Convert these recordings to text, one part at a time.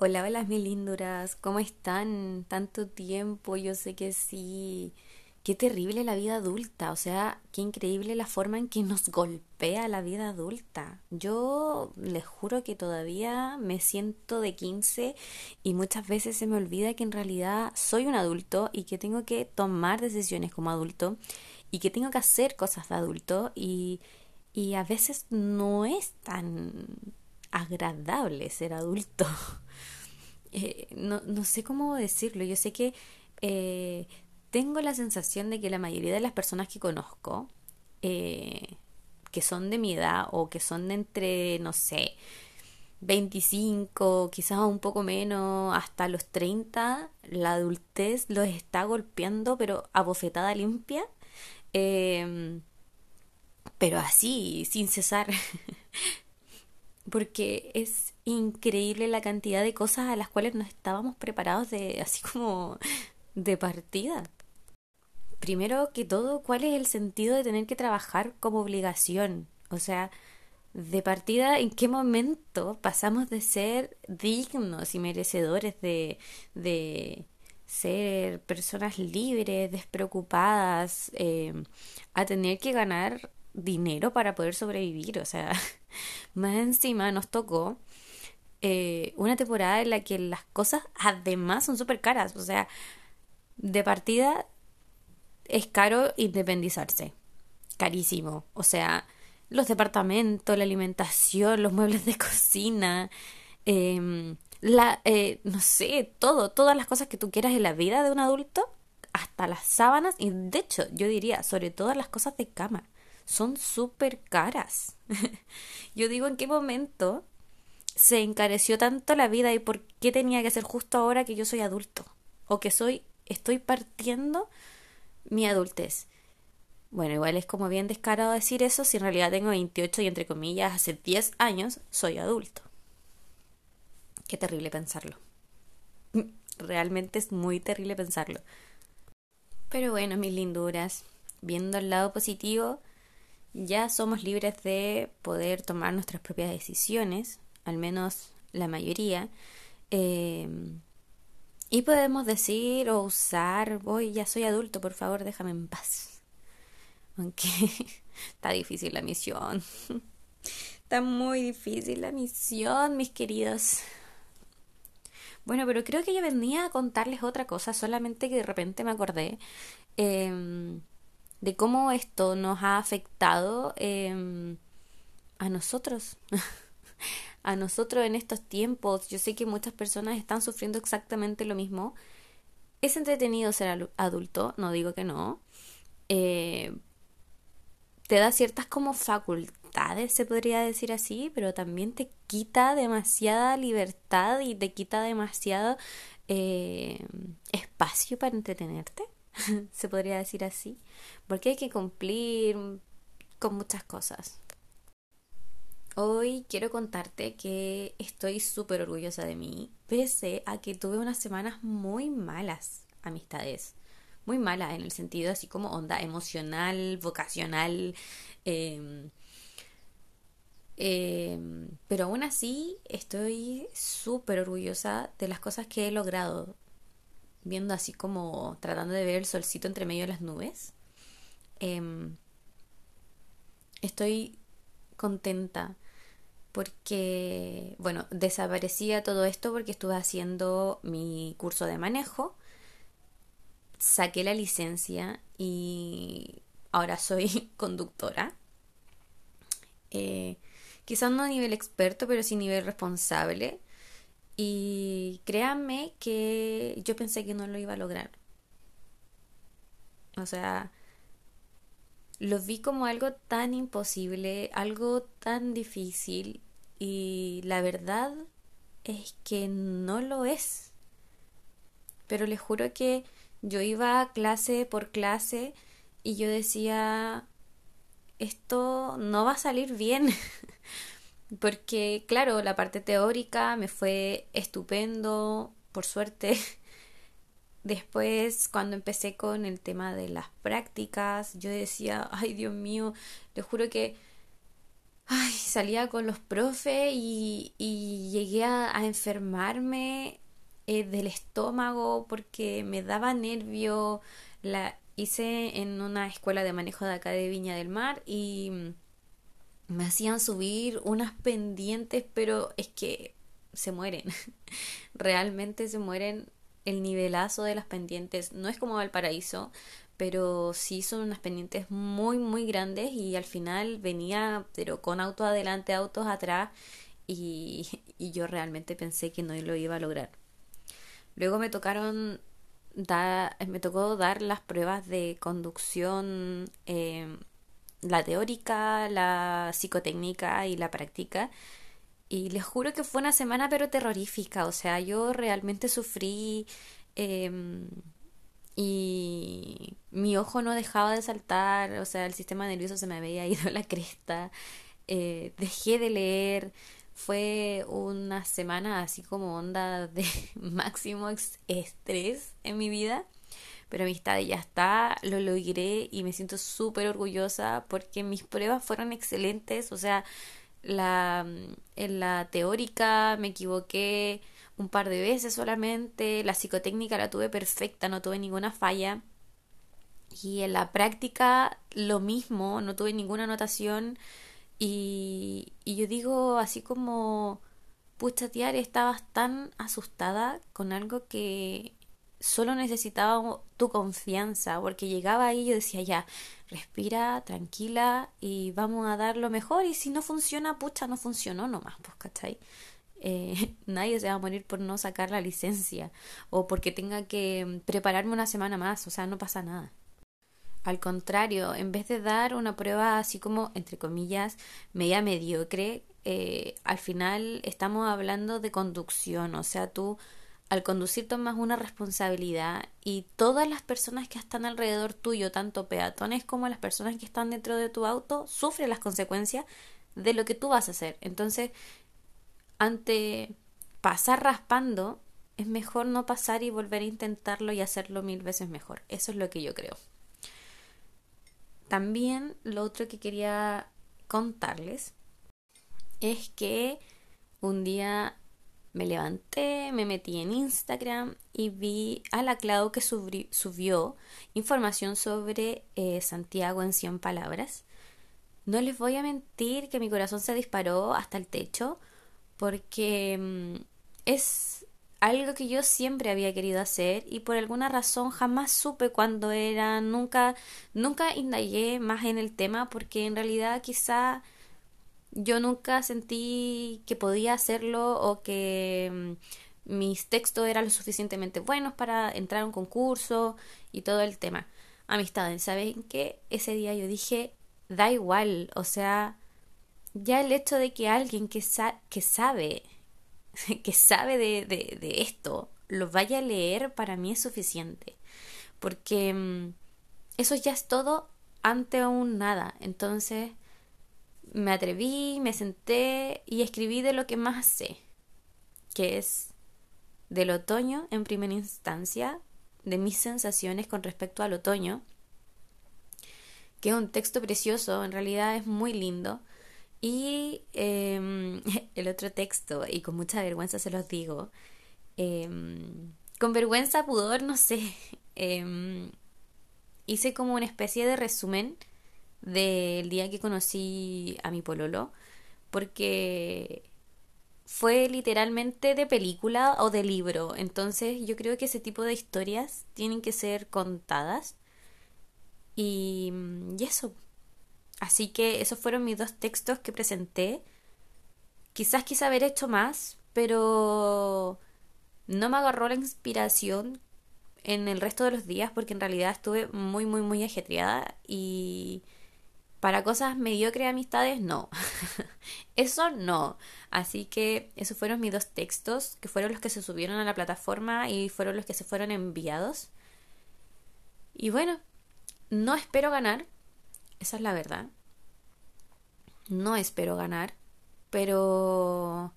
Hola, hola, mis linduras, ¿cómo están? Tanto tiempo, yo sé que sí. Qué terrible la vida adulta, o sea, qué increíble la forma en que nos golpea la vida adulta. Yo les juro que todavía me siento de 15 y muchas veces se me olvida que en realidad soy un adulto y que tengo que tomar decisiones como adulto y que tengo que hacer cosas de adulto y, y a veces no es tan agradable ser adulto. Eh, no, no, sé cómo decirlo. Yo sé que eh, tengo la sensación de que la mayoría de las personas que conozco, eh, que son de mi edad o que son de entre, no sé, 25, quizás un poco menos, hasta los 30, la adultez los está golpeando, pero a bofetada limpia. Em, pero así, sin cesar. Porque es increíble la cantidad de cosas a las cuales no estábamos preparados de así como de partida. Primero que todo, ¿cuál es el sentido de tener que trabajar como obligación? O sea, de partida, ¿en qué momento pasamos de ser dignos y merecedores de, de ser personas libres, despreocupadas, eh, a tener que ganar dinero para poder sobrevivir? O sea, más encima nos tocó eh, una temporada en la que las cosas además son súper caras. O sea, de partida es caro independizarse. Carísimo. O sea, los departamentos, la alimentación, los muebles de cocina, em, la, eh, no sé, todo, todas las cosas que tú quieras en la vida de un adulto, hasta las sábanas, y de hecho, yo diría, sobre todo las cosas de cama, son súper caras. yo digo, ¿en qué momento se encareció tanto la vida y por qué tenía que ser justo ahora que yo soy adulto o que soy estoy partiendo mi adultez. Bueno, igual es como bien descarado decir eso si en realidad tengo 28 y entre comillas hace 10 años soy adulto. Qué terrible pensarlo. Realmente es muy terrible pensarlo. Pero bueno, mis linduras, viendo el lado positivo, ya somos libres de poder tomar nuestras propias decisiones, al menos la mayoría, em, y podemos decir o usar, voy, ya soy adulto, por favor, déjame en paz. Aunque está difícil la misión. Está muy difícil la misión, mis queridos. Bueno, pero creo que yo venía a contarles otra cosa, solamente que de repente me acordé em, de cómo esto nos ha afectado em, a nosotros. a nosotros en estos tiempos. Yo sé que muchas personas están sufriendo exactamente lo mismo. Es entretenido ser adulto, no digo que no. Eh, te da ciertas como facultades, se podría decir así, pero también te quita demasiada libertad y te quita demasiado eh, espacio para entretenerte, se podría decir así, porque hay que cumplir con muchas cosas. Hoy quiero contarte que estoy súper orgullosa de mí, pese a que tuve unas semanas muy malas, amistades. Muy malas en el sentido así como onda emocional, vocacional. Em, em, pero aún así estoy súper orgullosa de las cosas que he logrado. Viendo así como tratando de ver el solcito entre medio de las nubes. Em, estoy contenta porque, bueno, desaparecía todo esto porque estuve haciendo mi curso de manejo, saqué la licencia y ahora soy conductora. Eh, quizás no a nivel experto, pero sí a nivel responsable. Y créanme que yo pensé que no lo iba a lograr. O sea, lo vi como algo tan imposible, algo tan difícil y la verdad es que no lo es. Pero les juro que yo iba clase por clase y yo decía, esto no va a salir bien. Porque, claro, la parte teórica me fue estupendo, por suerte. Después, cuando empecé con el tema de las prácticas, yo decía, ay Dios mío, te juro que ay, salía con los profes y, y llegué a, enfermarme eh, del estómago porque me daba nervio. La hice en una escuela de manejo de acá de Viña del Mar y me hacían subir unas pendientes, pero es que se mueren. Realmente se mueren el nivelazo de las pendientes. No es como Valparaíso, pero sí son unas pendientes muy muy grandes y al final venía pero con autos adelante, autos atrás y, y yo realmente pensé que no lo iba a lograr. Luego me tocaron dar, me tocó dar las pruebas de conducción, eh, la teórica, la psicotécnica y la práctica. Y les juro que fue una semana pero terrorífica, o sea, yo realmente sufrí eh, y mi ojo no dejaba de saltar, o sea, el sistema nervioso se me había ido a la cresta, eh, dejé de leer, fue una semana así como onda de máximo estrés en mi vida, pero mi estado ya está, lo logré y me siento súper orgullosa porque mis pruebas fueron excelentes, o sea, la, en la teórica me equivoqué, un par de veces solamente, la psicotécnica la tuve perfecta, no tuve ninguna falla. Y en la práctica lo mismo, no tuve ninguna anotación. Y, y yo digo así como, pucha tía, estabas tan asustada con algo que solo necesitaba tu confianza, porque llegaba ahí y yo decía, ya, respira, tranquila y vamos a dar lo mejor y si no funciona, pucha, no funcionó nomás, pues, ¿cachai? Eh, nadie se va a morir por no sacar la licencia o porque tenga que mm, prepararme una semana más, o sea, no pasa nada. Al contrario, en vez de dar una prueba así como, entre comillas, media mediocre, eh, al final estamos hablando de conducción, o sea, tú al conducir tomas una responsabilidad y todas las personas que están alrededor tuyo, tanto peatones como las personas que están dentro de tu auto, sufren las consecuencias de lo que tú vas a hacer. Entonces, ante pasar raspando, es mejor no pasar y volver a intentarlo y hacerlo mil veces mejor. Eso es lo que yo creo. También lo otro que quería contarles es que un día me levanté, me metí en Instagram y vi a la que subió información sobre eh, Santiago en 100 palabras. No les voy a mentir que mi corazón se disparó hasta el techo porque mm, es algo que yo siempre había querido hacer y por alguna razón jamás supe cuándo era, nunca, nunca indagué más en el tema porque en realidad quizá yo nunca sentí que podía hacerlo o que mm, mis textos eran lo suficientemente buenos para entrar a un concurso y todo el tema. Amistades, ¿saben qué? Ese día yo dije, da igual, o sea, ya el hecho de que alguien que, que sabe, que sabe de, de, de, esto, lo vaya a leer, para mí es suficiente. Porque mm, eso ya es todo ante un nada. Entonces me atreví, me senté y escribí de lo que más sé, que es del otoño en primera instancia, de mis sensaciones con respecto al otoño, que es un texto precioso, en realidad es muy lindo y em, el otro texto, y con mucha vergüenza se los digo, em, con vergüenza, pudor, no sé, em, hice como una especie de resumen del día que conocí a mi pololo, porque fue literalmente de película o de libro, entonces yo creo que ese tipo de historias tienen que ser contadas y, y eso. Así que esos fueron mis dos textos que presenté. Quizás quise haber hecho más, pero no me agarró la inspiración en el resto de los días porque en realidad estuve muy, muy, muy ajetreada y para cosas mediocres amistades no. Eso no. Así que esos fueron mis dos textos, que fueron los que se subieron a la plataforma y fueron los que se fueron enviados. Y bueno, no espero ganar, esa es la verdad. No espero ganar, pero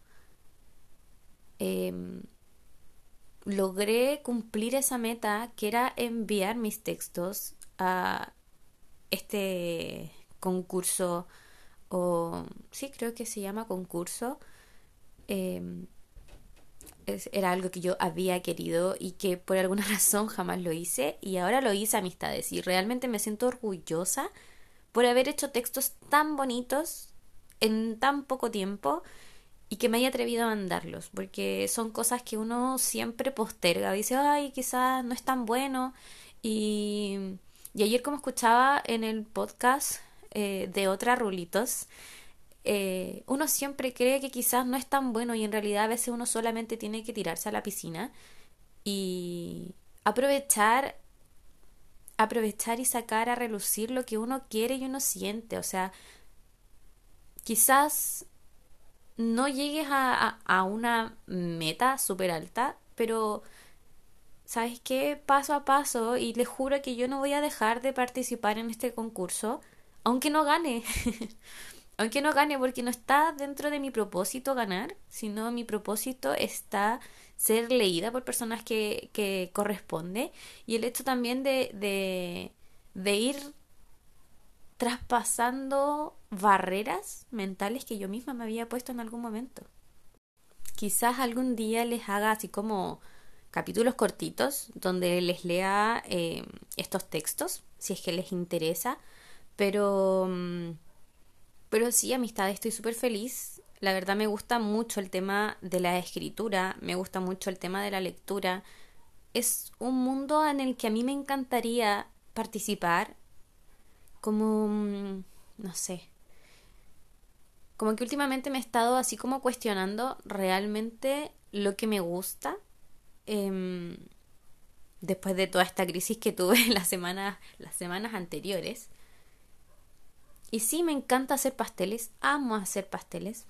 em, logré cumplir esa meta que era enviar mis textos a este concurso o sí, creo que se llama concurso. Em, era algo que yo había querido y que por alguna razón jamás lo hice y ahora lo hice amistades y realmente me siento orgullosa por haber hecho textos tan bonitos en tan poco tiempo y que me haya atrevido a mandarlos, porque son cosas que uno siempre posterga, dice, ay, quizás no es tan bueno. Y, y ayer como escuchaba en el podcast eh, de otra Rulitos, eh, uno siempre cree que quizás no es tan bueno y en realidad a veces uno solamente tiene que tirarse a la piscina y aprovechar aprovechar y sacar a relucir lo que uno quiere y uno siente, o sea, quizás no llegues a, a, una meta súper alta, pero ¿sabes qué? Paso a paso y les juro que yo no voy a dejar de participar en este concurso, aunque no gane. aunque no gane porque no está dentro de mi propósito ganar, sino mi propósito está ser leída por personas que, que corresponde y el hecho también de, de, ir traspasando barreras mentales que yo misma me había puesto en algún momento. Quizás algún día les haga así como capítulos cortitos donde les lea eh, estos textos, si es que les interesa, pero, mm, pero sí, amistad, estoy súper feliz. La verdad me gusta mucho el tema de la escritura, me gusta mucho el tema de la lectura. Es un mundo en el que a mí me encantaría participar como, mm, no sé, como que últimamente me he estado así como cuestionando realmente lo que me gusta. Em, después de toda esta crisis que tuve las semanas, las semanas anteriores. Y sí, me encanta hacer pasteles, amo hacer pasteles.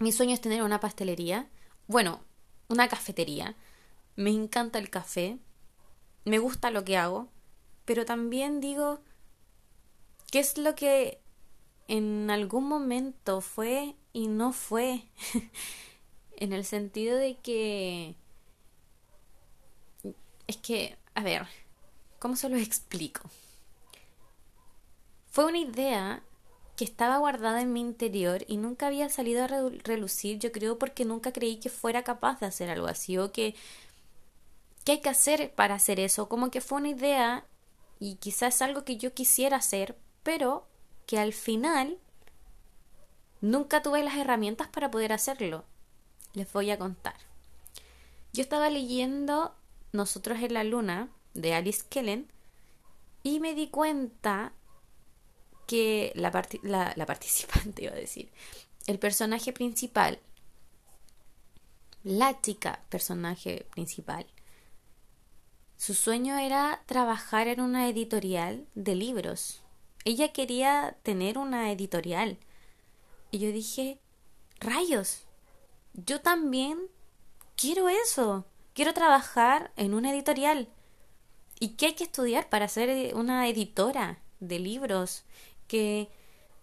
Mi sueño es tener una pastelería, bueno, una cafetería. Me encanta el café, me gusta lo que hago, pero también digo, ¿Qué es lo que en algún momento fue y no fue? en el sentido de que... Es que, a ver, ¿cómo se lo explico? Fue una idea que estaba guardada en mi interior y nunca había salido a relucir, yo creo, porque nunca creí que fuera capaz de hacer algo así o que... ¿Qué hay que hacer para hacer eso? Como que fue una idea y quizás algo que yo quisiera hacer, pero que al final nunca tuve las herramientas para poder hacerlo. Les voy a contar. Yo estaba leyendo Nosotros en la Luna de Alice Kellen y me di cuenta que la, la, participante, iba a decir, el personaje principal, la chica personaje principal, su sueño era trabajar en una editorial de libros ella quería tener una editorial. Y yo dije, rayos, yo también quiero eso. Quiero trabajar en una editorial. ¿Y qué hay que estudiar para ser una editora de libros? ¿Qué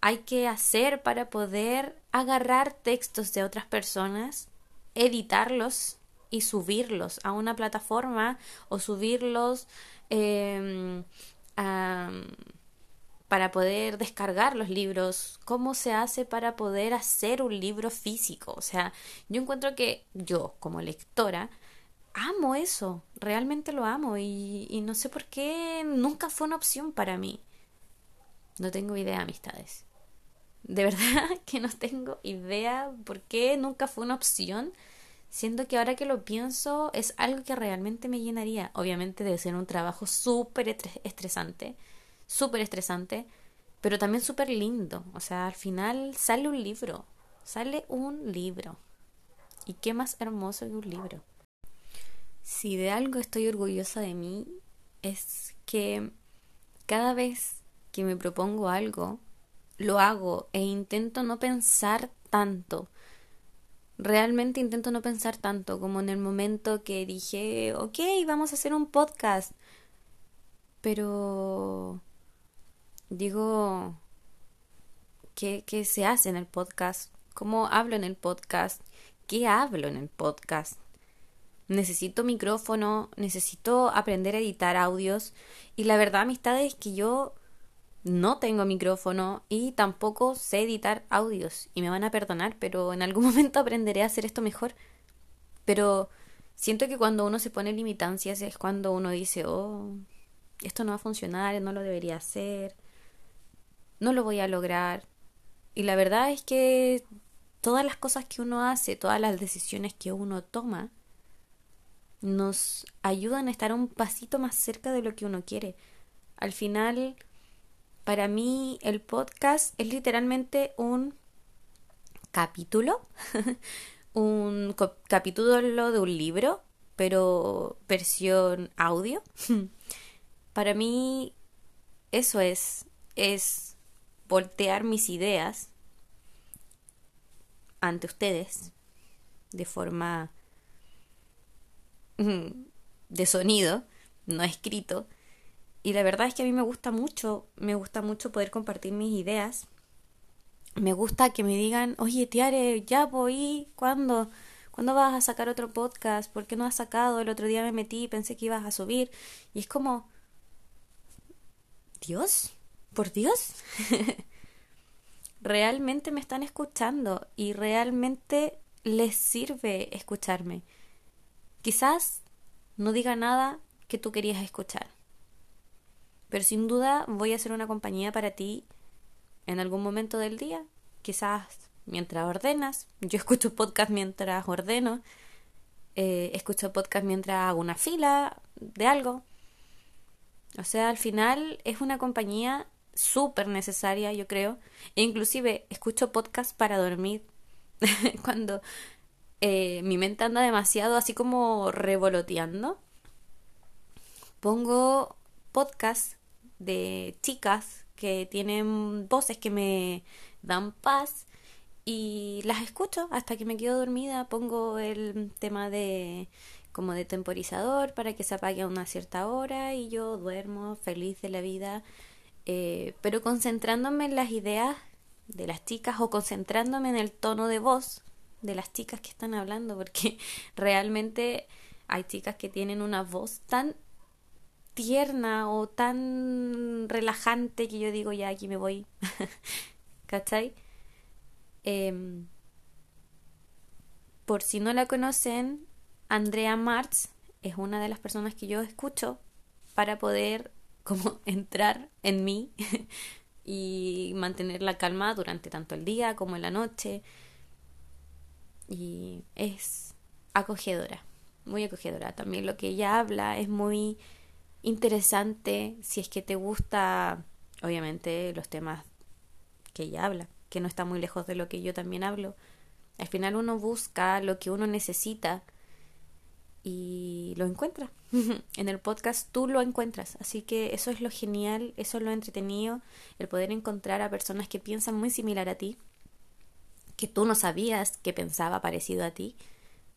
hay que hacer para poder agarrar textos de otras personas, editarlos y subirlos a una plataforma o subirlos eh, a para poder descargar los libros, cómo se hace para poder hacer un libro físico. O sea, yo encuentro que yo, como lectora, amo eso, realmente lo amo y, y no sé por qué nunca fue una opción para mí. No tengo idea, amistades. De verdad que no tengo idea por qué nunca fue una opción, siendo que ahora que lo pienso es algo que realmente me llenaría. Obviamente debe ser un trabajo súper estresante súper estresante, pero también súper lindo. O sea, al final sale un libro, sale un libro. ¿Y qué más hermoso que un libro? Si de algo estoy orgullosa de mí, es que cada vez que me propongo algo, lo hago e intento no pensar tanto. Realmente intento no pensar tanto como en el momento que dije, ok, vamos a hacer un podcast. Pero digo, ¿qué, ¿qué se hace en el podcast? ¿Cómo hablo en el podcast? ¿Qué hablo en el podcast? Necesito micrófono, necesito aprender a editar audios y la verdad, amistad, es que yo no tengo micrófono y tampoco sé editar audios y me van a perdonar, pero en algún momento aprenderé a hacer esto mejor. Pero siento que cuando uno se pone limitancias es cuando uno dice, oh, esto no va a funcionar, no lo debería hacer, no lo voy a lograr. Y la verdad es que todas las cosas que uno hace, todas las decisiones que uno toma, nos ayudan a estar un pasito más cerca de lo que uno quiere. Al final, para mí el podcast es literalmente un capítulo, un capítulo de un libro, pero versión audio. para mí eso es, es voltear mis ideas ante ustedes de forma de sonido, no escrito. Y la verdad es que a mí me gusta mucho, me gusta mucho poder compartir mis ideas. Me gusta que me digan, oye, Tiare, ya voy, ¿cuándo? ¿Cuándo vas a sacar otro podcast? ¿Por qué no has sacado? El otro día me metí y pensé que ibas a subir. Y es como, Dios, por Dios. realmente me están escuchando y realmente les sirve escucharme. Quizás no diga nada que tú querías escuchar, pero sin duda voy a ser una compañía para ti en algún momento del día, quizás mientras ordenas. Yo escucho podcast mientras ordeno, eh, escucho podcast mientras hago una fila de algo. O sea, al final es una compañía súper necesaria, yo creo. E inclusive escucho podcast para dormir. Cuando eh, mi mente anda demasiado así como revoloteando, pongo podcast de chicas que tienen voces que me dan paz y las escucho hasta que me quedo dormida. Pongo el tema de como de temporizador para que se apague a una cierta hora y yo duermo feliz de la vida, eh, pero concentrándome en las ideas de las chicas o concentrándome en el tono de voz de las chicas que están hablando, porque realmente hay chicas que tienen una voz tan tierna o tan relajante que yo digo, ya aquí me voy. ¿Cachai? Em, por si no la conocen, Andrea Martz es una de las personas que yo escucho para poder como entrar en mí y mantener la calma durante tanto el día como en la noche y es acogedora, muy acogedora. También lo que ella habla es muy interesante si es que te gusta, obviamente, los temas que ella habla, que no está muy lejos de lo que yo también hablo. Al final uno busca lo que uno necesita y lo encuentra. en el podcast tú lo encuentras. Así que eso es lo genial, eso es lo entretenido, el poder encontrar a personas que piensan muy similar a ti que tú no sabías que pensaba parecido a ti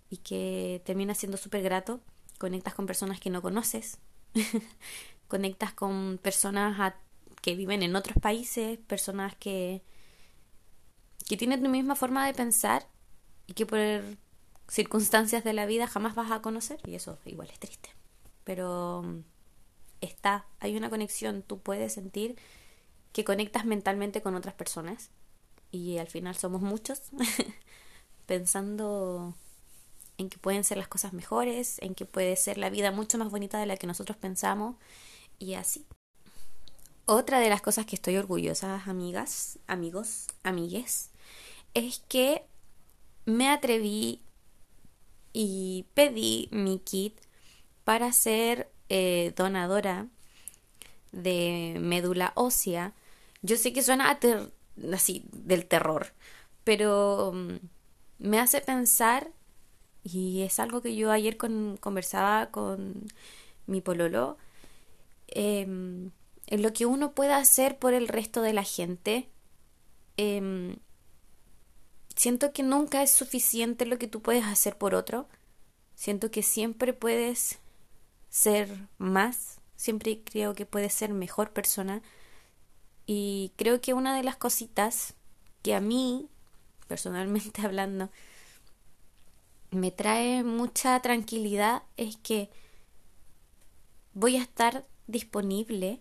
y que termina siendo súper grato. Conectas con personas que no conoces, conectas con personas que viven en otros países, personas que, que tienen tu misma forma de pensar y que por circunstancias de la vida jamás vas a conocer y eso igual es triste. Pero mm, está, hay una conexión, tú puedes sentir que conectas mentalmente con otras personas y al final somos muchos pensando en que pueden ser las cosas mejores, en que puede ser la vida mucho más bonita de la que nosotros pensamos y así. Otra de las cosas que estoy orgullosa, amigas, amigos, amigues, es que me atreví y pedí mi kit para ser eh, donadora de médula ósea. Yo sé que suena así del terror, pero mm, me hace pensar, y es algo que yo ayer conversaba con mi pololo, em, en lo que uno puede hacer por el resto de la gente. Em, siento que nunca es suficiente lo que tú puedes hacer por otro. Siento que siempre puedes ser más, siempre creo que puedes ser mejor persona y creo que una de las cositas que a mí, personalmente hablando, me trae mucha tranquilidad es que voy a estar disponible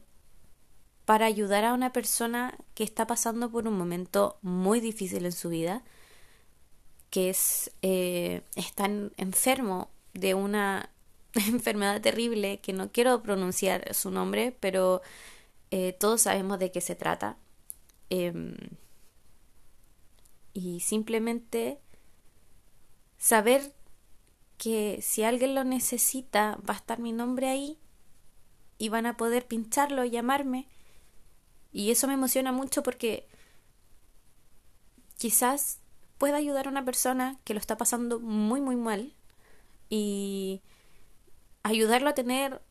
para ayudar a una persona que está pasando por un momento muy difícil en su vida, que es eh, está enfermo de una enfermedad terrible que no quiero pronunciar su nombre, pero eh, todos sabemos de qué se trata. Em, y simplemente saber que si alguien lo necesita va a estar mi nombre ahí y van a poder pincharlo, llamarme. Y eso me emociona mucho porque quizás pueda ayudar a una persona que lo está pasando muy, muy mal y ayudarlo a tener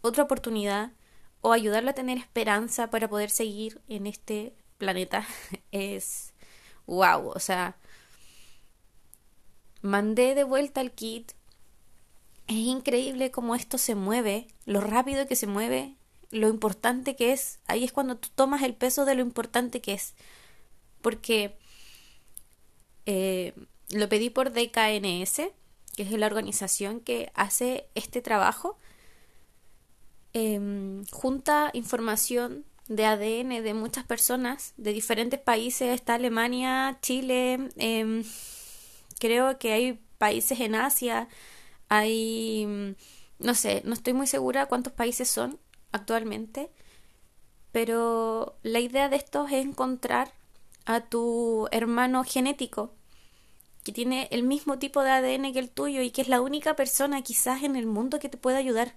otra oportunidad o ayudarlo a tener esperanza para poder seguir en este planeta es wow, o sea, mandé de vuelta el kit. Es increíble cómo esto se mueve, lo rápido que se mueve, lo importante que es. Ahí es cuando tú tomas el peso de lo importante que es. Porque eh, lo pedí por DKNS, que es la organización que hace este trabajo. Em, junta información de ADN de muchas personas de diferentes países. Está Alemania, Chile, em, creo que hay países en Asia, hay, no sé, no estoy muy segura cuántos países son actualmente, pero la idea de esto es encontrar a tu hermano genético que tiene el mismo tipo de ADN que el tuyo y que es la única persona quizás en el mundo que te pueda ayudar.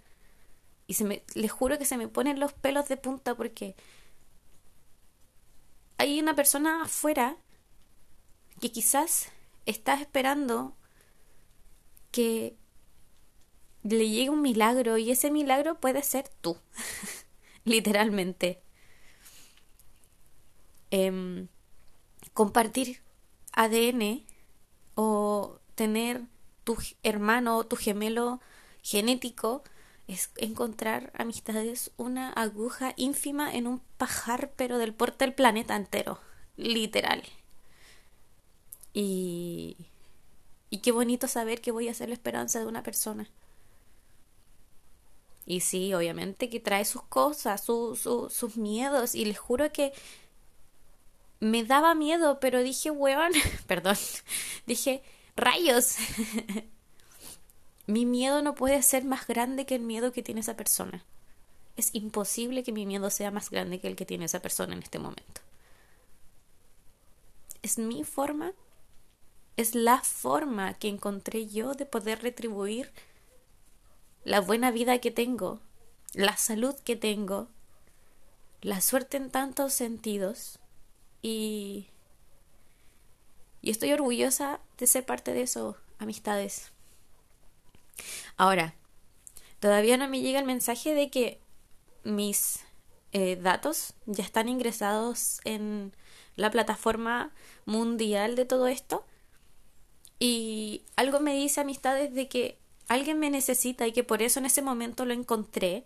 Y se me, les juro que se me ponen los pelos de punta porque hay una persona afuera que quizás está esperando que le llegue un milagro y ese milagro puede ser tú, literalmente. Em, compartir ADN o tener tu hermano o tu gemelo genético es encontrar amistades una aguja ínfima en un pajar pero del porte del planeta entero, literal. Y y qué bonito saber que voy a ser la esperanza de una persona. Y sí, obviamente que trae sus cosas, sus miedos. Y les juro que me daba miedo, pero dije, weón, perdón, dije, rayos. mi miedo no puede ser más grande que el miedo que tiene esa persona. Es imposible que mi miedo sea más grande que el que tiene esa persona en este momento. Es mi forma, es la forma que encontré yo de poder retribuir la buena vida que tengo, la salud que tengo, la suerte en tantos sentidos y, y estoy orgullosa de ser parte de eso, amistades. Ahora, todavía no me llega el mensaje de que mis eh, datos ya están ingresados en la plataforma mundial de todo esto. Y algo me dice amistades de que alguien me necesita y que por eso en ese momento lo encontré.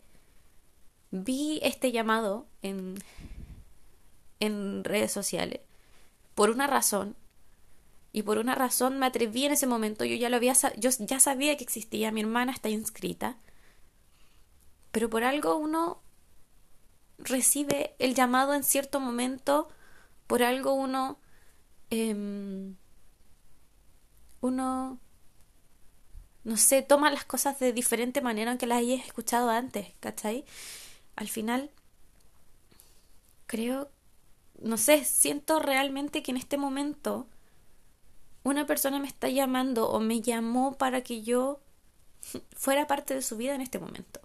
Vi este llamado en, en redes sociales por una razón y por una razón me atreví en ese momento. Yo ya lo había, yo ya sabía que existía. Mi hermana está inscrita, pero por algo uno recibe el llamado en cierto momento. Por algo uno eh, uno no sé, toma las cosas de diferente manera aunque las hayas escuchado antes, ¿cachai? Al final, creo, no sé, siento realmente que en este momento una persona me está llamando o me llamó para que yo fuera parte de su vida en este momento.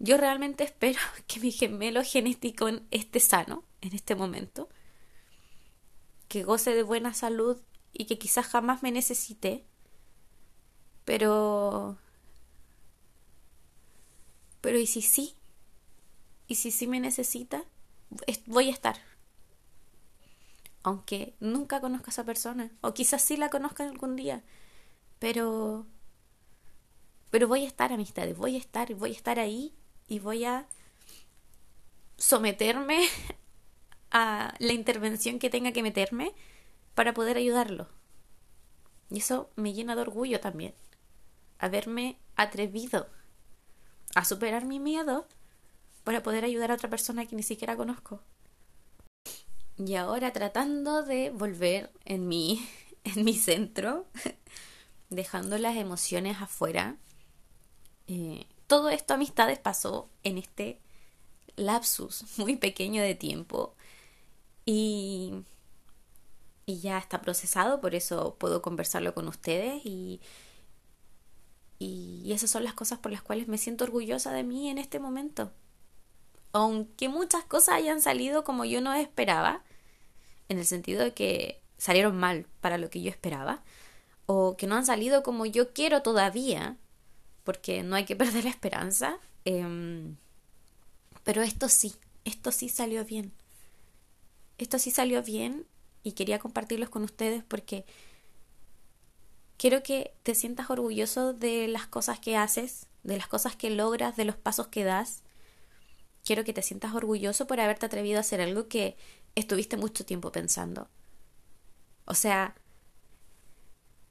Yo realmente espero que mi gemelo genético esté sano en este momento, que goce de buena salud y que quizás jamás me necesite pero... Pero ¿y si sí? ¿Y si sí me necesita? Voy a estar. Aunque nunca conozca a esa persona. O quizás sí la conozca algún día. Pero... Pero voy a estar, amistades. Voy a estar. Voy a estar ahí. Y voy a someterme a la intervención que tenga que meterme para poder ayudarlo. Y eso me llena de orgullo también haberme atrevido a superar mi miedo para poder ayudar a otra persona que ni siquiera conozco. Y ahora tratando de volver en mi, en mi centro, dejando las emociones afuera. Eh, todo esto, amistades, pasó en este lapsus muy pequeño de tiempo. Y, y ya está procesado, por eso puedo conversarlo con ustedes y, y esas son las cosas por las cuales me siento orgullosa de mí en este momento. Aunque muchas cosas hayan salido como yo no esperaba, en el sentido de que salieron mal para lo que yo esperaba, o que no han salido como yo quiero todavía, porque no hay que perder la esperanza. Em, pero esto sí, esto sí salió bien. Esto sí salió bien y quería compartirlos con ustedes porque quiero que te sientas orgulloso de las cosas que haces, de las cosas que logras, de los pasos que das. Quiero que te sientas orgulloso por haberte atrevido a hacer algo que estuviste mucho tiempo pensando. O sea,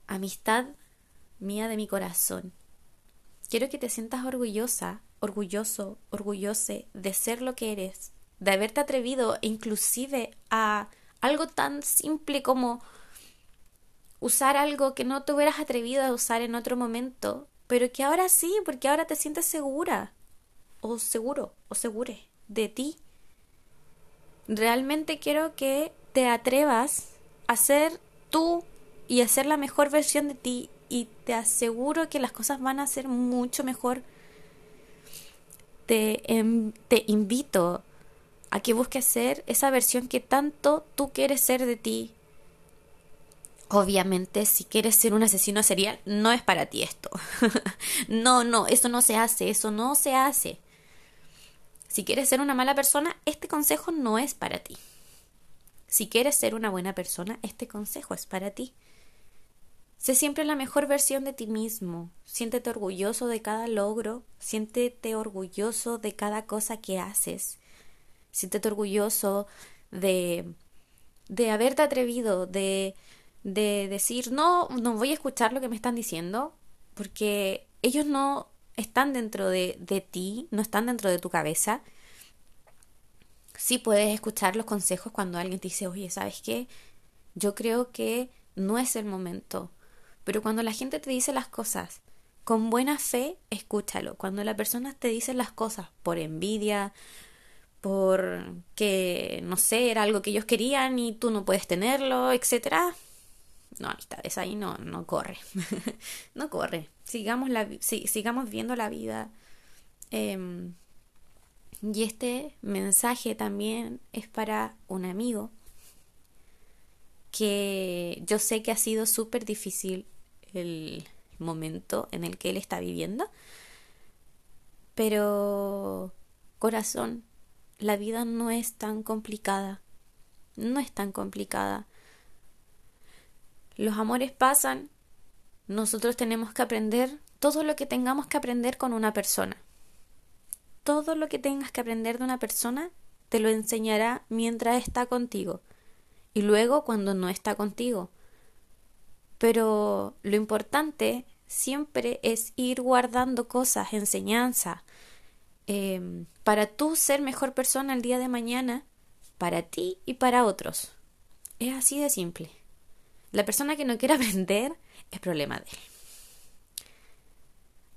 amistad mía de mi corazón. Quiero que te sientas orgullosa, orgulloso, orgullose de ser lo que eres, de haberte atrevido inclusive a algo tan simple como usar algo que no te hubieras atrevido a usar en otro momento, pero que ahora sí, porque ahora te sientes segura o seguro o segure de ti. Realmente quiero que te atrevas a ser tú y a ser la mejor versión de ti y te aseguro que las cosas van a ser mucho mejor. Te, em, te invito a que busques ser esa versión que tanto tú quieres ser de ti. Obviamente, si quieres ser un asesino serial, no es para ti esto. no, no, eso no se hace, eso no se hace. Si quieres ser una mala persona, este consejo no es para ti. Si quieres ser una buena persona, este consejo es para ti. Sé siempre la mejor versión de ti mismo. Siéntete orgulloso de cada logro. Siéntete orgulloso de cada cosa que haces. Siéntete orgulloso de, de haberte atrevido, de, de decir, no, no voy a escuchar lo que me están diciendo, porque ellos no están dentro de, de ti, no están dentro de tu cabeza. Sí puedes escuchar los consejos cuando alguien te dice, oye, ¿sabes qué? Yo creo que no es el momento pero cuando la gente te dice las cosas con buena fe, escúchalo. Cuando la persona te dice las cosas por envidia, por que, no sé, era algo que ellos querían y tú no puedes tenerlo, etcétera. No, amistades, ahí no, no corre. no corre. Sigamos, la, sigamos viendo la vida. Em, y este mensaje también es para un amigo que yo sé que ha sido súper difícil el momento en el que él está viviendo. Pero, corazón, la vida no es tan complicada. No es tan complicada. Los amores pasan. Nosotros tenemos que aprender todo lo que tengamos que aprender con una persona. Todo lo que tengas que aprender de una persona te lo enseñará mientras está contigo y luego cuando no está contigo. Pero lo importante siempre es ir guardando cosas, enseñanza, em, para tú ser mejor persona el día de mañana, para ti y para otros. Es así de simple. La persona que no quiere aprender es problema de él.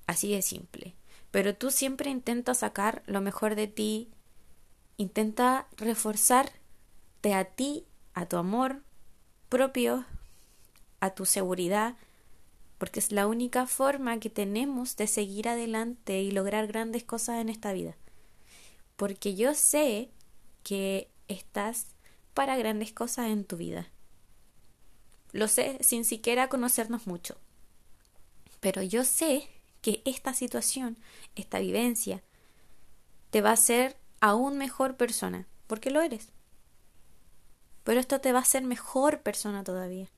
Así de simple. Pero tú siempre intenta sacar lo mejor de ti, intenta reforzarte a ti, a tu amor propio, a tu seguridad, porque es la única forma que tenemos de seguir adelante y lograr grandes cosas en esta vida. Porque yo sé que estás para grandes cosas en tu vida. Lo sé sin siquiera conocernos mucho. Pero yo sé que esta situación, esta vivencia, te va a hacer aún mejor persona, porque lo eres. Pero esto te va a hacer mejor persona todavía.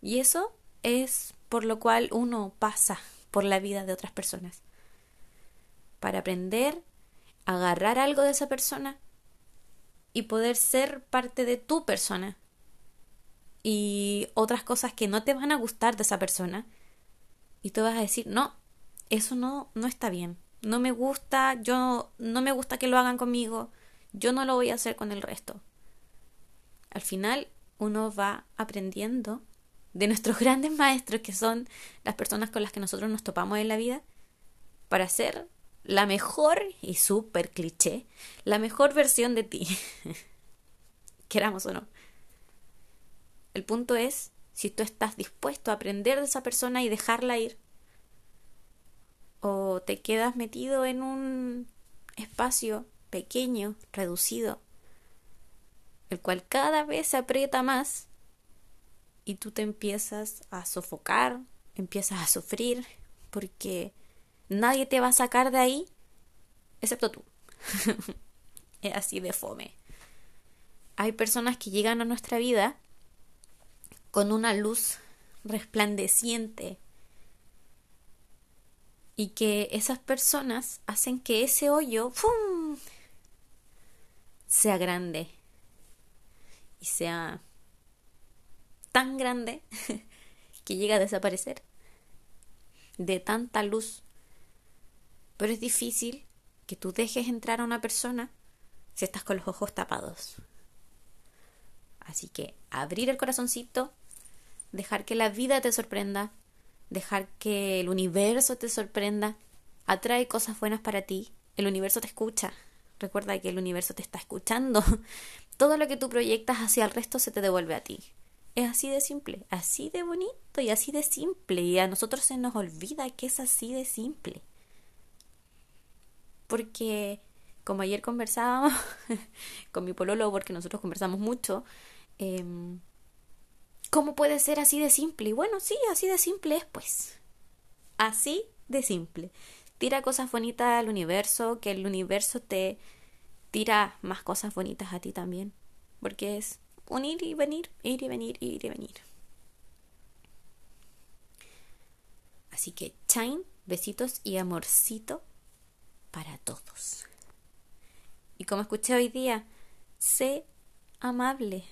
Y eso es por lo cual uno pasa por la vida de otras personas. Para aprender, agarrar algo de esa persona y poder ser parte de tu persona. Y otras cosas que no te van a gustar de esa persona. Y tú vas a decir, no, eso no, no está bien. no me gusta, yo no me gusta que lo hagan conmigo, yo no lo voy a hacer con el resto. Al final uno va aprendiendo de nuestros grandes maestros, que son las personas con las que nosotros nos topamos en la vida, para ser la mejor, y súper cliché, la mejor versión de ti. Queramos o no. El punto es si tú estás dispuesto a aprender de esa persona y dejarla ir. O te quedas metido en un espacio pequeño, reducido, el cual cada vez se aprieta más y tú te empiezas a sofocar, empiezas a sufrir, porque nadie te va a sacar de ahí, excepto tú. es así de fome. Hay personas que llegan a nuestra vida con una luz resplandeciente y que esas personas hacen que ese hoyo ¡fum! sea grande y sea tan grande que llega a desaparecer de tanta luz. Pero es difícil que tú dejes entrar a una persona si estás con los ojos tapados. Así que abrir el corazoncito, dejar que la vida te sorprenda, dejar que el universo te sorprenda, atrae cosas buenas para ti, el universo te escucha. Recuerda que el universo te está escuchando. Todo lo que tú proyectas hacia el resto se te devuelve a ti. Es así de simple, así de bonito y así de simple. Y a nosotros se nos olvida que es así de simple. Porque, como ayer conversábamos con mi pololo, porque nosotros conversamos mucho, em, ¿cómo puede ser así de simple? Y bueno, sí, así de simple es, pues. Así de simple. Tira cosas bonitas al universo, que el universo te tira más cosas bonitas a ti también. Porque es un ir y venir, ir y venir, ir y venir. Así que, chain, besitos y amorcito para todos. Y como escuché hoy día, sé amable.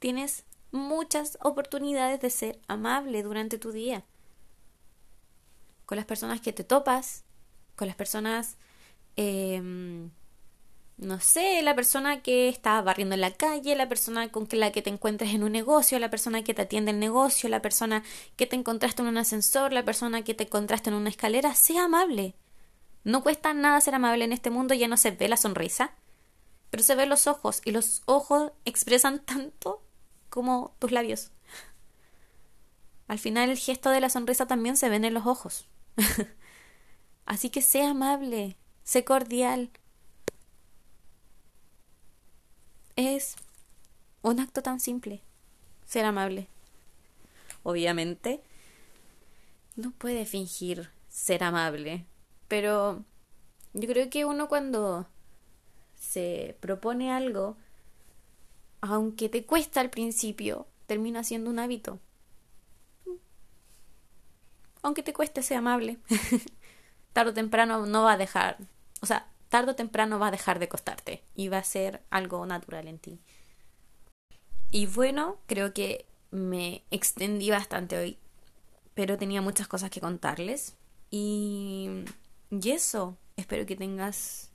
Tienes muchas oportunidades de ser amable durante tu día. Con las personas que te topas, con las personas eh, no sé, la persona que está barriendo en la calle, la persona con la que te encuentres en un negocio, la persona que te atiende el negocio, la persona que te encontraste en un ascensor, la persona que te encontraste en una escalera, sea amable. No cuesta nada ser amable en este mundo, ya no se ve la sonrisa, pero se ven los ojos y los ojos expresan tanto como tus labios. Al final el gesto de la sonrisa también se ve en los ojos. Así que sé amable, sé cordial, es un acto tan simple, ser amable. Obviamente, no puede fingir ser amable, pero yo creo que uno cuando se propone algo, aunque te cuesta al principio, termina siendo un hábito. Aunque te cueste ser amable, tarde o temprano no va a dejar, o sea, tarde o temprano va a dejar de costarte y va a ser algo natural en ti. Y bueno, creo que me extendí bastante hoy, pero tenía muchas cosas que contarles. Y, y eso, espero que tengas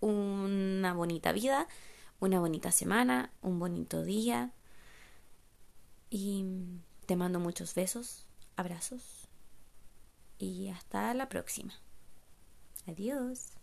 una bonita vida, una bonita semana, un bonito día. Y te mando muchos besos, abrazos y hasta la próxima. Adiós.